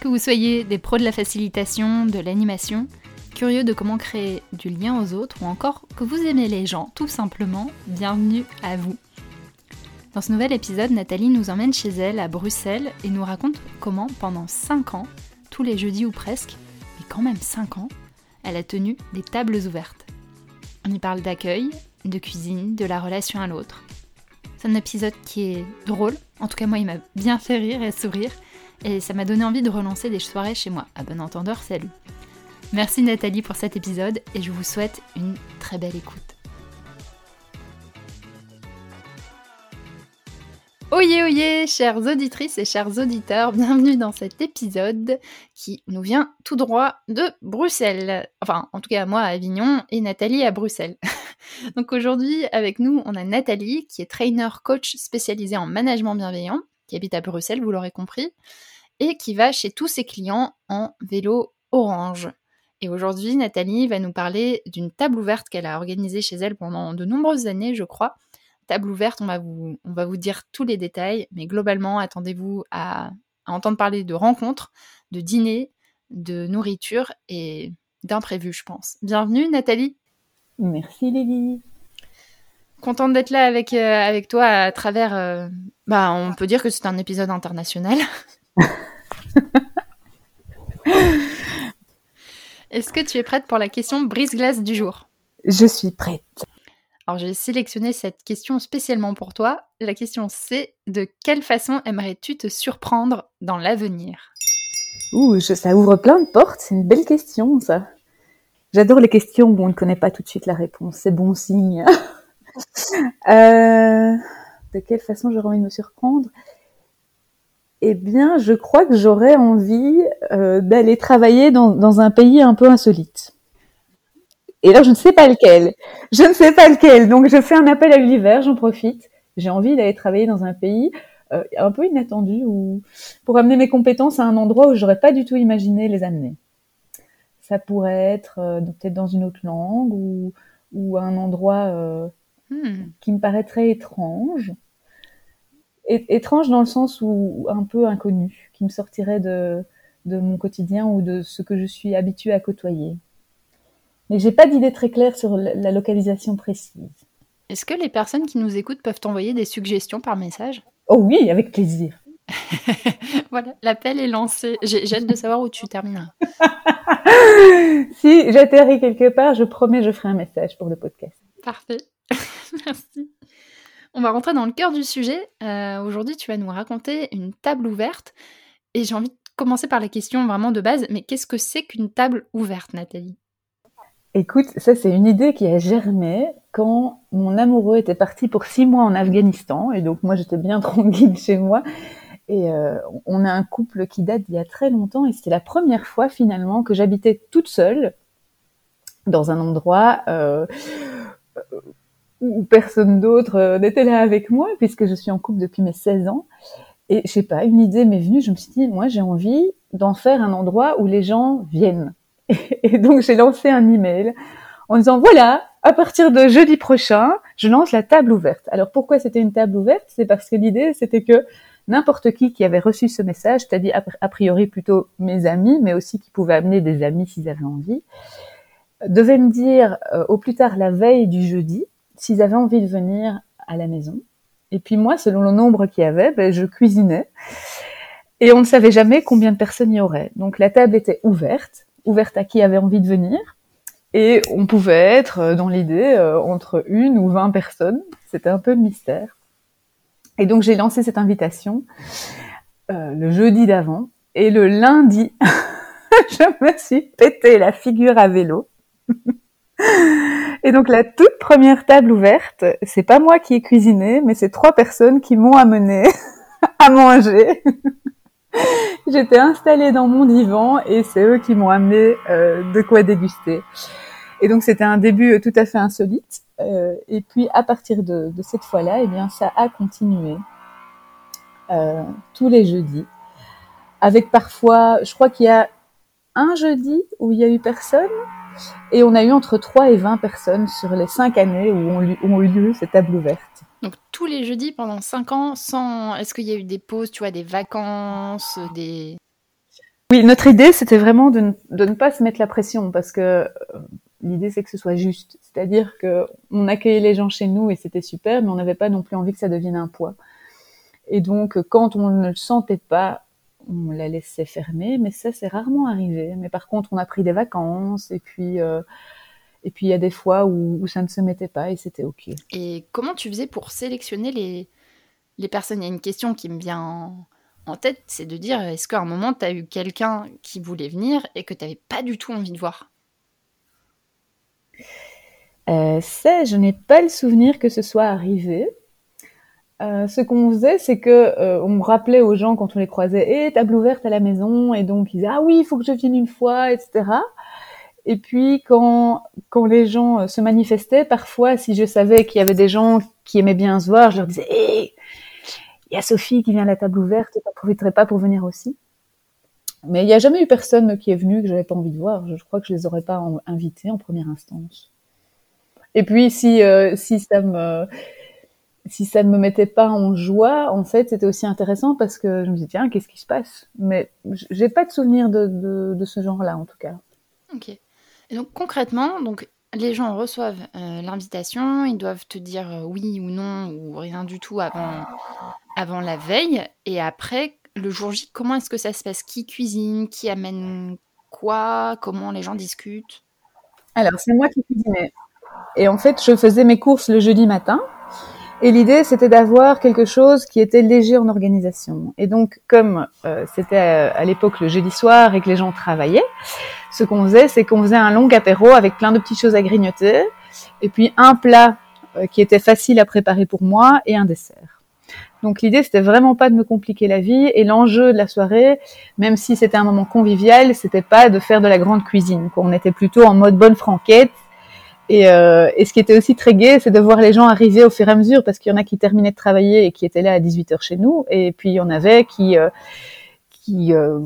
Que vous soyez des pros de la facilitation, de l'animation, curieux de comment créer du lien aux autres ou encore que vous aimez les gens tout simplement, bienvenue à vous. Dans ce nouvel épisode, Nathalie nous emmène chez elle à Bruxelles et nous raconte comment pendant 5 ans, tous les jeudis ou presque, mais quand même 5 ans, elle a tenu des tables ouvertes. On y parle d'accueil, de cuisine, de la relation à l'autre. C'est un épisode qui est drôle, en tout cas moi il m'a bien fait rire et sourire, et ça m'a donné envie de relancer des soirées chez moi. À bon entendeur, salut Merci Nathalie pour cet épisode et je vous souhaite une très belle écoute. Oyez, oyez, chères auditrices et chers auditeurs, bienvenue dans cet épisode qui nous vient tout droit de Bruxelles. Enfin, en tout cas, moi à Avignon et Nathalie à Bruxelles. Donc aujourd'hui, avec nous, on a Nathalie qui est trainer coach spécialisée en management bienveillant, qui habite à Bruxelles, vous l'aurez compris, et qui va chez tous ses clients en vélo orange. Et aujourd'hui, Nathalie va nous parler d'une table ouverte qu'elle a organisée chez elle pendant de nombreuses années, je crois. Table ouverte, on va vous, on va vous dire tous les détails, mais globalement, attendez-vous à, entendre parler de rencontres, de dîners, de nourriture et d'imprévus, je pense. Bienvenue, Nathalie. Merci, Lily. Contente d'être là avec, euh, avec toi à travers. Euh, bah, on peut dire que c'est un épisode international. Est-ce que tu es prête pour la question brise-glace du jour? Je suis prête. Alors j'ai sélectionné cette question spécialement pour toi. La question c'est de quelle façon aimerais-tu te surprendre dans l'avenir? Ouh, ça ouvre plein de portes, c'est une belle question ça. J'adore les questions où on ne connaît pas tout de suite la réponse, c'est bon signe. Euh, de quelle façon j'aurais envie de me surprendre? Eh bien, je crois que j'aurais envie euh, d'aller travailler dans, un pays un peu insolite. Et là, je ne sais pas lequel. Je ne sais pas lequel. Donc, je fais un appel à l'univers, j'en profite. J'ai envie d'aller travailler dans un pays euh, un peu inattendu ou pour amener mes compétences à un endroit où j'aurais pas du tout imaginé les amener. Ça pourrait être peut-être dans une autre langue ou, ou un endroit. Qui me paraîtrait étrange étrange dans le sens où un peu inconnu, qui me sortirait de, de mon quotidien ou de ce que je suis habituée à côtoyer. Mais j'ai pas d'idée très claire sur la localisation précise. Est-ce que les personnes qui nous écoutent peuvent t'envoyer des suggestions par message? Oh oui, avec plaisir. voilà, l'appel est lancé. J'ai hâte de savoir où tu termineras. si j'atterris quelque part, je promets, je ferai un message pour le podcast. Parfait. Merci. On va rentrer dans le cœur du sujet. Euh, aujourd'hui, tu vas nous raconter une table ouverte. Et j'ai envie de commencer par la question vraiment de base. Mais qu'est-ce que c'est qu'une table ouverte, Nathalie? Écoute, ça c'est une idée qui a germé quand mon amoureux était parti pour six mois en Afghanistan. Et donc moi j'étais bien tranquille chez moi. Et euh, on a un couple qui date d'il y a très longtemps. Et c'était la première fois finalement que j'habitais toute seule dans un endroit euh, où personne d'autre euh, n'était là avec moi puisque je suis en couple depuis mes 16 ans. Et je sais pas, une idée m'est venue, je me suis dit, moi j'ai envie d'en faire un endroit où les gens viennent. Et donc j'ai lancé un email en disant, voilà, à partir de jeudi prochain, je lance la table ouverte. Alors pourquoi c'était une table ouverte? C'est parce que l'idée c'était que n'importe qui qui avait reçu ce message, c'est-à-dire a priori plutôt mes amis, mais aussi qui pouvaient amener des amis s'ils avaient envie, devait me dire euh, au plus tard la veille du jeudi, s'ils avaient envie de venir à la maison. Et puis moi, selon le nombre qu'il y avait, ben, je cuisinais. Et on ne savait jamais combien de personnes il y aurait. Donc la table était ouverte, ouverte à qui avait envie de venir. Et on pouvait être, euh, dans l'idée, euh, entre une ou vingt personnes. C'était un peu le mystère. Et donc j'ai lancé cette invitation euh, le jeudi d'avant. Et le lundi, je me suis pété la figure à vélo. Et donc la toute première table ouverte, c'est pas moi qui ai cuisiné, mais c'est trois personnes qui m'ont amené à manger. J'étais installée dans mon divan et c'est eux qui m'ont amené euh, de quoi déguster. Et donc c'était un début tout à fait insolite. Euh, et puis à partir de, de cette fois-là, eh bien ça a continué euh, tous les jeudis, avec parfois, je crois qu'il y a un jeudi où il y a eu personne, et on a eu entre 3 et 20 personnes sur les 5 années où ont, eu lieu ces tables ouvertes. Donc tous les jeudis pendant 5 ans, sans... est-ce qu'il y a eu des pauses, tu vois, des vacances, des... Oui, notre idée, c'était vraiment de ne, pas se mettre la pression parce que euh, l'idée, c'est que ce soit juste. C'est-à-dire que on accueillait les gens chez nous et c'était super, mais on n'avait pas non plus envie que ça devienne un poids. Et donc, quand on ne le sentait pas, on la laissait fermer, mais ça, c'est rarement arrivé. Mais par contre, on a pris des vacances et puis... Euh, et puis il y a des fois où, ça ne se mettait pas et c'était ok. Et comment tu faisais pour sélectionner les, les personnes? Il y a une question qui me vient en tête, c'est de dire est-ce qu'à un moment, tu as eu quelqu'un qui voulait venir et que tu n'avais pas du tout envie de voir? Euh, Ça, je n'ai pas le souvenir que ce soit arrivé. Euh, ce qu'on faisait, c'est que euh, on rappelait aux gens quand on les croisait, et eh, table ouverte à la maison, et donc ils disaient ah oui, il faut que je vienne une fois, etc. Et puis quand quand les gens se manifestaient, parfois si je savais qu'il y avait des gens qui aimaient bien se voir, je leur disais eh, il y a Sophie qui vient à la table ouverte, tu profiterais pas pour venir aussi Mais il n'y a jamais eu personne qui est venu que j'avais pas envie de voir. Je, crois que je les aurais pas invités en première instance. Et puis si euh, si ça me si ça ne me mettait pas en joie, en fait, c'était aussi intéressant parce que je me disais tiens, qu'est-ce qui se passe? Mais j'ai pas de souvenir de, de, de ce genre-là en tout cas. Ok. Et donc concrètement, donc les gens reçoivent euh, l'invitation, ils doivent te dire euh, oui ou non ou rien du tout avant, avant la veille. Et après, le jour J, comment est-ce que ça se passe? Qui cuisine? Qui amène quoi? Comment les gens discutent? Alors, c'est moi qui cuisinais. Et en fait, je faisais mes courses le jeudi matin. Et l'idée, c'était d'avoir quelque chose qui était léger en organisation. Et donc, comme euh, c'était à l'époque le jeudi soir et que les gens travaillaient, ce qu'on faisait, c'est qu'on faisait un long apéro avec plein de petites choses à grignoter, et puis un plat euh, qui était facile à préparer pour moi et un dessert. Donc l'idée, c'était vraiment pas de me compliquer la vie, et l'enjeu de la soirée, même si c'était un moment convivial, c'était pas de faire de la grande cuisine. On était plutôt en mode bonne franquette. Et, euh, et ce qui était aussi très gai, c'est de voir les gens arriver au fur et à mesure, parce qu'il y en a qui terminaient de travailler et qui étaient là à 18h chez nous, et puis il y en avait qui, euh, euh,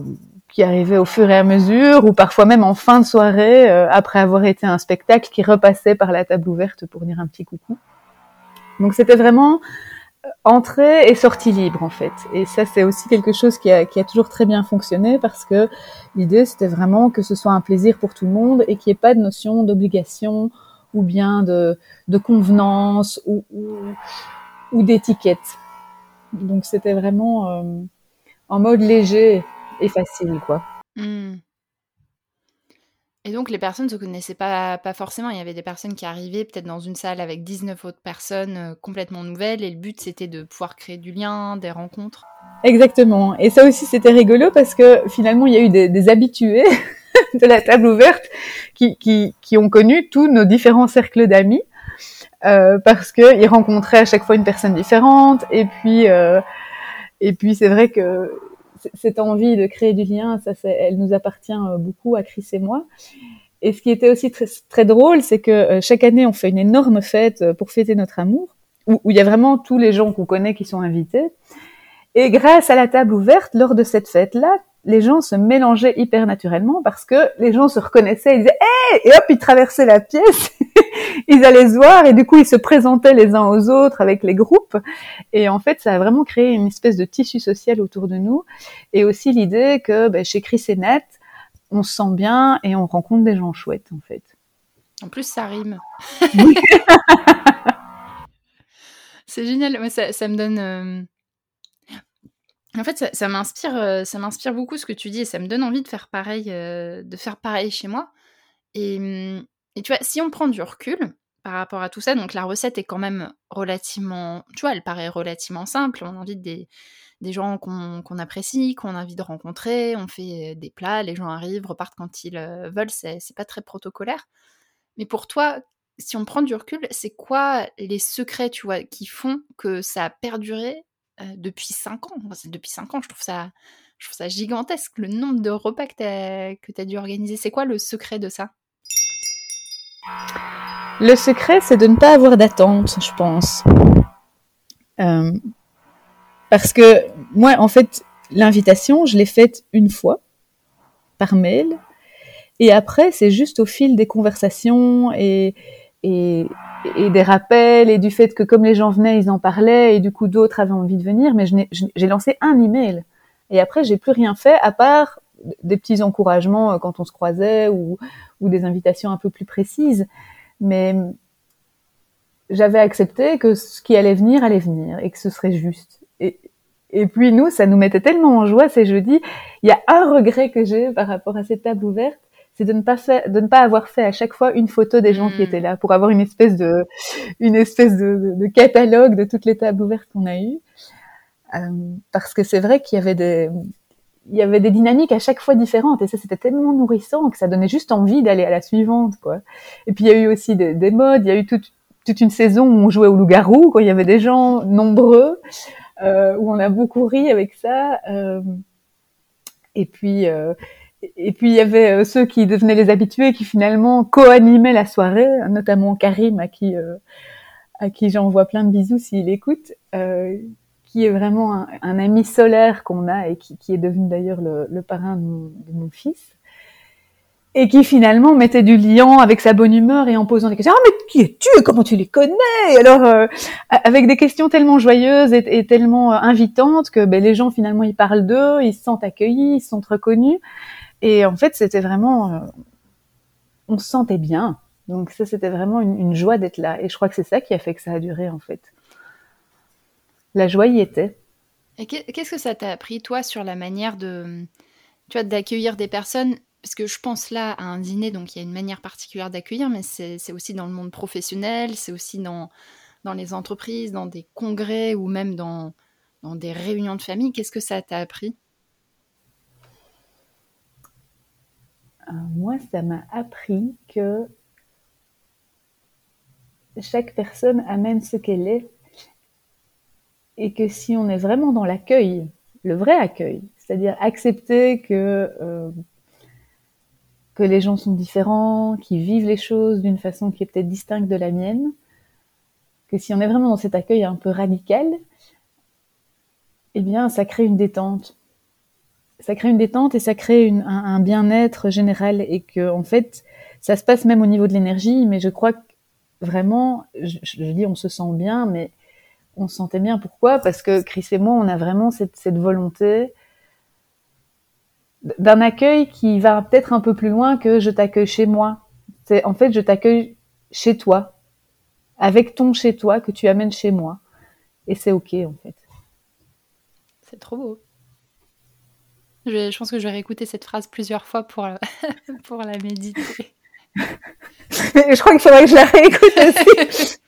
qui arrivait au fur et à mesure, ou parfois même en fin de soirée, après avoir été un spectacle, qui repassait par la table ouverte pour dire un petit coucou. Donc c'était vraiment entrée et sortie libre en fait. Et ça c'est aussi quelque chose qui a, qui a toujours très bien fonctionné parce que l'idée c'était vraiment que ce soit un plaisir pour tout le monde et qu'il n'y ait pas de notion d'obligation ou bien de, de convenance ou, ou, d'étiquette. Donc c'était vraiment euh, en mode léger et facile, quoi. Mmh. Et donc les personnes ne se connaissaient pas, pas forcément. Il y avait des personnes qui arrivaient peut-être dans une salle avec 19 autres personnes euh, complètement nouvelles et le but c'était de pouvoir créer du lien, des rencontres. Exactement. Et ça aussi c'était rigolo parce que finalement il y a eu des, habitués de la table ouverte qui, qui, qui, ont connu tous nos différents cercles d'amis euh, parce qu'ils rencontraient à chaque fois une personne différente et puis euh, et puis c'est vrai que cette envie de créer du lien, ça, elle nous appartient euh, beaucoup à Chris et moi. Et ce qui était aussi très, très drôle, c'est que euh, chaque année, on fait une énorme fête euh, pour fêter notre amour, où, il y a vraiment tous les gens qu'on connaît qui sont invités. Et grâce à la table ouverte, lors de cette fête-là, les gens se mélangeaient hyper naturellement parce que les gens se reconnaissaient, ils disaient hey! et hop, ils traversaient la pièce, ils allaient se voir et du coup ils se présentaient les uns aux autres avec les groupes. Et en fait, ça a vraiment créé une espèce de tissu social autour de nous et aussi l'idée que ben, chez Chris et Net, on se sent bien et on rencontre des gens chouettes en fait. En plus, ça rime. C'est génial. ça, ça, me donne. Euh, en fait, ça, m'inspire, euh, ça m'inspire beaucoup ce que tu dis et ça me donne envie de faire pareil, euh, de faire pareil chez moi. Mmh, et, tu vois, si on prend du recul par rapport à tout ça, donc la recette est quand même relativement, tu vois, elle paraît relativement simple. On invite des, des gens qu'on apprécie, qu'on a envie de rencontrer, on fait des plats, les gens arrivent, repartent quand ils euh, veulent, c'est pas très protocolaire. Mais pour toi, si on prend du recul, c'est quoi les secrets, tu vois, qui font que ça a perduré euh, depuis 5 ans. Depuis 5 ans, je trouve ça, je trouve ça gigantesque, le nombre de repas que tu as, dû organiser. C'est quoi le secret de ça? Le secret, c'est de ne pas avoir d'attente, je pense. Euh, parce que moi, en fait, l'invitation, je l'ai faite une fois, par mail. Et après, c'est juste au fil des conversations et, et, et des rappels et du fait que comme les gens venaient, ils en parlaient et du coup d'autres avaient envie de venir. Mais j'ai lancé un email et après j'ai plus rien fait à part des petits encouragements quand on se croisait ou, ou des invitations un peu plus précises. Mais j'avais accepté que ce qui allait venir allait venir et que ce serait juste. Et, et puis nous, ça nous mettait tellement en joie ces jeudis. Il y a un regret que j'ai par rapport à cette table ouverte, c'est de ne pas de ne pas avoir fait à chaque fois une photo des gens qui hmm. étaient là pour avoir une espèce de, une espèce de, de, catalogue de toutes les tables ouvertes qu'on a eues. Euh, parce que c'est vrai qu'il y avait des, il y avait des dynamiques à chaque fois différentes et ça c'était tellement nourrissant que ça donnait juste envie d'aller à la suivante quoi. Et puis il y a eu aussi des, des modes, il y a eu toute toute une saison où on jouait au loup-garou quand il y avait des gens nombreux euh, où on a beaucoup ri avec ça. Euh, et puis et puis il y avait euh, ceux qui devenaient les habitués qui finalement co-animaient la soirée, notamment Karim à qui à qui j'envoie plein de bisous s'il écoute, qui est vraiment un, ami solaire qu'on a et qui, est devenu d'ailleurs le, parrain de mon, fils et qui finalement mettait du liant avec sa bonne humeur et en posant des questions. Ah mais qui es-tu Comment tu les connais? Alors euh, avec des questions tellement joyeuses et, tellement euh, invitantes que ben, les gens finalement ils parlent d'eux, ils se sentent accueillis, ils se sentent reconnus. Et en fait c'était vraiment, euh, on se sentait bien. Donc ça c'était vraiment une, une joie d'être là. Et je crois que c'est ça qui a fait que ça a duré en fait. La joie y était. Et qu'est-ce que ça t'a appris toi sur la manière de, tu vois, d'accueillir des personnes? Parce que je pense là à un dîner, donc il y a une manière particulière d'accueillir, mais c'est aussi dans le monde professionnel, c'est aussi dans, dans les entreprises, dans des congrès ou même dans, dans des réunions de famille. Qu'est-ce que ça t'a appris? Moi, ça m'a appris que chaque personne amène ce qu'elle est et que si on est vraiment dans l'accueil, le vrai accueil, c'est-à-dire accepter que euh, que les gens sont différents, qui vivent les choses d'une façon qui est peut-être distincte de la mienne, que si on est vraiment dans cet accueil un peu radical, eh bien, ça crée une détente. Ça crée une détente et ça crée un, bien-être général et que, en fait, ça se passe même au niveau de l'énergie, mais je crois que vraiment, je, dis on se sent bien, mais on se sentait bien. Pourquoi? Parce que Chris et moi, on a vraiment cette, volonté d'un accueil qui va peut-être un peu plus loin que je t'accueille chez moi. En fait je t'accueille chez toi, avec ton chez toi que tu amènes chez moi, et c'est ok en fait. C'est trop beau. Je, je, pense que je vais réécouter cette phrase plusieurs fois pour, pour la méditer. je crois qu'il faudrait que je la réécoute aussi.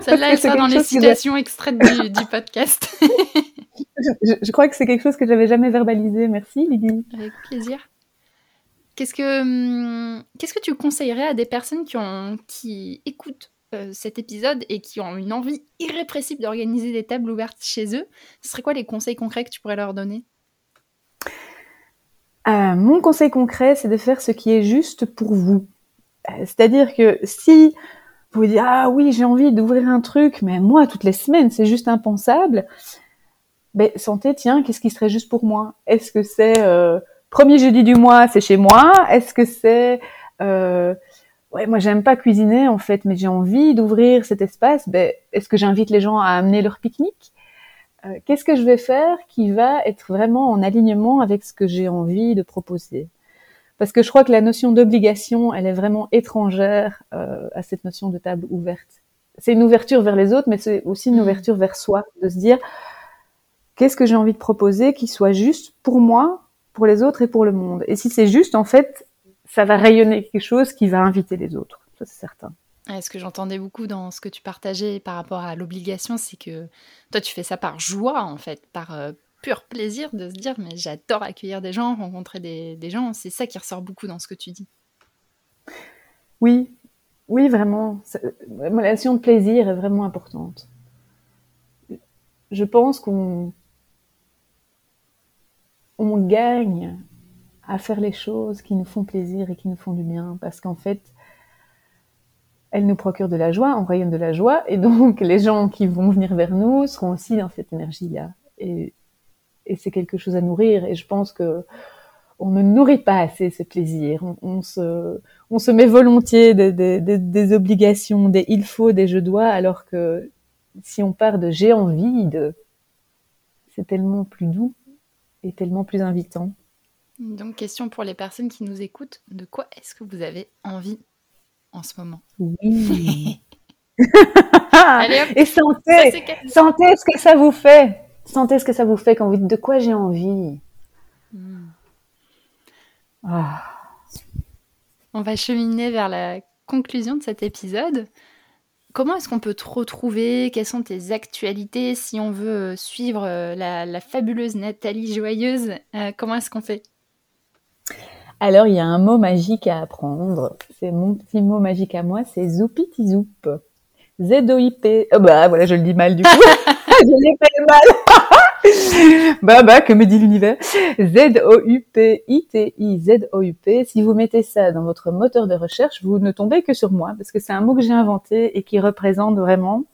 Celle-là, elle sera dans les citations extraites du, du podcast je, crois que c'est quelque chose que j'avais jamais verbalisé. Merci, Lydie. Avec plaisir. Qu'est-ce que, qu'est-ce que tu conseillerais à des personnes qui, ont, qui écoutent euh, cet épisode et qui ont une envie irrépressible d'organiser des tables ouvertes chez eux? Ce serait quoi les conseils concrets que tu pourrais leur donner? Euh, Mon conseil concret, c'est de faire ce qui est juste pour vous. Euh, c'est-à-dire que si vous dites ah oui j'ai envie d'ouvrir un truc, mais moi toutes les semaines c'est juste impensable, ben, santé, tiens, qu'est-ce qui serait juste pour moi? Est-ce que c'est euh, premier jeudi du mois, c'est chez moi? Est-ce que c'est euh, ouais, moi j'aime pas cuisiner en fait, mais j'ai envie d'ouvrir cet espace. Ben, est-ce que j'invite les gens à amener leur pique-nique? Euh, Qu'est-ce que je vais faire qui va être vraiment en alignement avec ce que j'ai envie de proposer? Parce que je crois que la notion d'obligation, elle est vraiment étrangère euh, à cette notion de table ouverte. C'est une ouverture vers les autres, mais c'est aussi une mmh. ouverture vers soi, de se dire qu'est-ce que j'ai envie de proposer qui soit juste pour moi, pour les autres et pour le monde? Et si c'est juste, en fait, ça va rayonner quelque chose qui va inviter les autres. Ça, c'est certain. Ce que j'entendais beaucoup dans ce que tu partageais par rapport à l'obligation, c'est que toi, tu fais ça par joie, en fait, par euh, pur plaisir de se dire, mais j'adore accueillir des gens, rencontrer des, gens. C'est ça qui ressort beaucoup dans ce que tu dis. Oui, oui, vraiment. La notion de plaisir est vraiment importante. Je pense qu'on on gagne à faire les choses qui nous font plaisir et qui nous font du bien, parce qu'en fait, elles nous procurent de la joie, on rayonne de la joie, et donc les gens qui vont venir vers nous seront aussi dans cette énergie-là. Et, c'est quelque chose à nourrir, et je pense que on ne nourrit pas assez ce plaisir. On, se, met volontiers des, obligations, des il faut, des je dois, alors que si on part de j'ai envie c'est tellement plus doux tellement plus invitant. Donc, question pour les personnes qui nous écoutent, de quoi est-ce que vous avez envie? En ce moment Oui. Et sentez, sentez ce que ça vous fait. Sentez ce que ça vous fait quand vous dites de quoi j'ai envie. Hmm. Ah. On va cheminer vers la conclusion de cet épisode. Comment est-ce qu'on peut te retrouver? Quelles sont tes actualités? Si on veut euh, suivre euh, la, fabuleuse Nathalie Joyeuse, euh, comment est-ce qu'on fait? Alors, il y a un mot magique à apprendre. C'est mon petit mot magique à moi, c'est zoupitizoup. Z-O-I-P. Oh bah voilà, je le dis mal du coup. je l'ai fait mal. bah bah, que me dit l'univers Z-O-U-P-I-T-I, Z-O-U-P. Si vous mettez ça dans votre moteur de recherche, vous ne tombez que sur moi, parce que c'est un mot que j'ai inventé et qui représente vraiment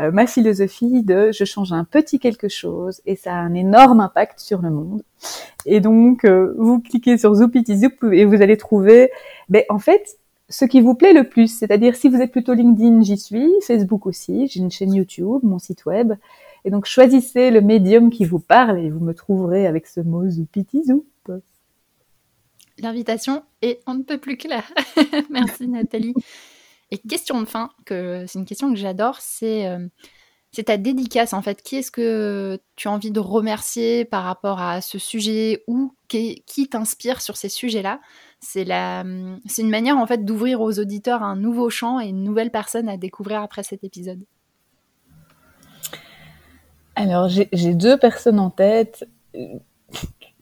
euh, ma philosophie de je change un petit quelque chose et ça a un énorme impact sur le monde. Et donc, euh, vous cliquez sur Zoup et vous allez trouver, ben, en fait, ce qui vous plaît le plus. C'est-à-dire, si vous êtes plutôt LinkedIn, j'y suis, Facebook aussi, j'ai une chaîne YouTube, mon site web. Et donc, choisissez le médium qui vous parle et vous me trouverez avec ce mot zoup. L'invitation est on ne peut plus clair. Merci Nathalie. Et question de fin, que c'est une question que j'adore, c'est euh, c'est ta dédicace en fait. Qui est-ce que tu as envie de remercier par rapport à ce sujet ou qui, t'inspire sur ces sujets-là? C'est la, c'est une manière en fait d'ouvrir aux auditeurs un nouveau champ et une nouvelle personne à découvrir après cet épisode. Alors, j'ai deux personnes en tête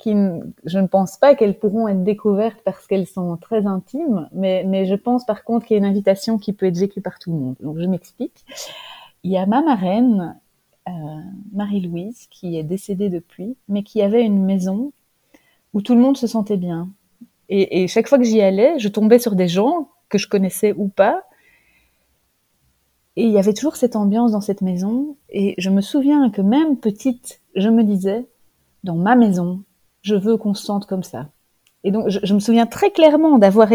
je ne pense pas qu'elles pourront être découvertes parce qu'elles sont très intimes, mais, je pense par contre qu'il y a une invitation qui peut être vécue par tout le monde. Donc, je m'explique. Il y a ma marraine, euh, Marie-Louise, qui est décédée depuis, mais qui avait une maison où tout le monde se sentait bien. Et chaque fois que j'y allais, je tombais sur des gens que je connaissais ou pas, et il y avait toujours cette ambiance dans cette maison. Et je me souviens que même petite, je me disais, dans ma maison, je veux qu'on se sente comme ça. Et donc, je, me souviens très clairement d'avoir,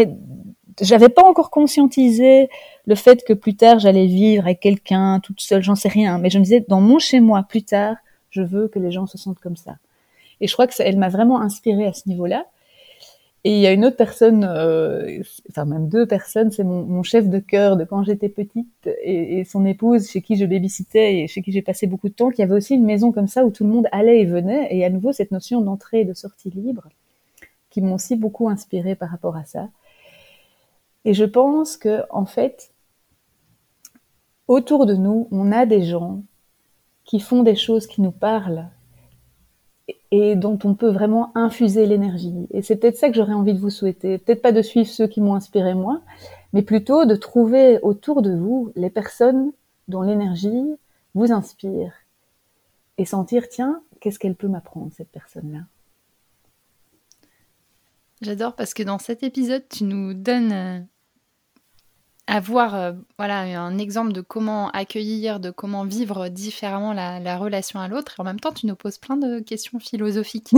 j'avais pas encore conscientisé le fait que plus tard j'allais vivre avec quelqu'un toute seule, j'en sais rien. Mais je me disais, dans mon chez moi, plus tard, je veux que les gens se sentent comme ça. Et je crois que ça, elle m'a vraiment inspirée à ce niveau-là. Et il y a une autre personne, euh, enfin même deux personnes, c'est mon, chef de cœur de quand j'étais petite et, son épouse chez qui je babysitais et chez qui j'ai passé beaucoup de temps, qui avait aussi une maison comme ça où tout le monde allait et venait. Et à nouveau cette notion d'entrée et de sortie libre qui m'ont aussi beaucoup inspiré par rapport à ça. Et je pense que en fait, autour de nous, on a des gens qui font des choses qui nous parlent et dont on peut vraiment infuser l'énergie. Et c'est peut-être ça que j'aurais envie de vous souhaiter. Peut-être pas de suivre ceux qui m'ont inspiré moi, mais plutôt de trouver autour de vous les personnes dont l'énergie vous inspire et sentir, tiens, qu'est-ce qu'elle peut m'apprendre, cette personne-là? J'adore parce que dans cet épisode, tu nous donnes euh, avoir euh, voilà un exemple de comment accueillir, de comment vivre différemment la, relation à l'autre. Et en même temps, tu nous poses plein de questions philosophiques.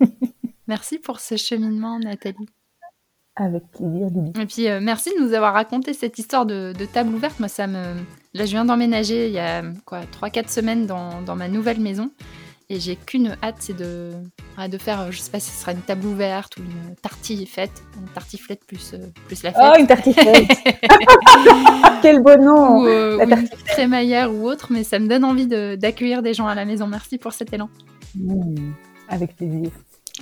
merci pour ce cheminement, Nathalie. Avec plaisir, Et puis, euh, merci de nous avoir raconté cette histoire de, table ouverte. Moi, ça me... Là, je viens d'emménager il y a quoi 3-4 semaines dans, dans ma nouvelle maison. Et j'ai qu'une hâte, c'est de, de faire, je sais pas si ce sera une table ouverte ou une tartiflette, une tartiflette plus, euh, plus la fête. Oh, une tartiflette Quel beau nom Ou, euh, une crémaillère ou autre, mais ça me donne envie d'accueillir des gens à la maison. Merci pour cet élan. Mmh, avec plaisir.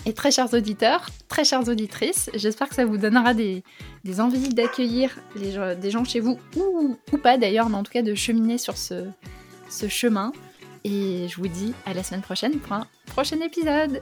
Et très chers auditeurs, très chères auditrices, j'espère que ça vous donnera des, des envies d'accueillir des gens chez vous, ou, ou pas d'ailleurs, mais en tout cas de cheminer sur ce, ce chemin. Et je vous dis à la semaine prochaine pour un prochain épisode.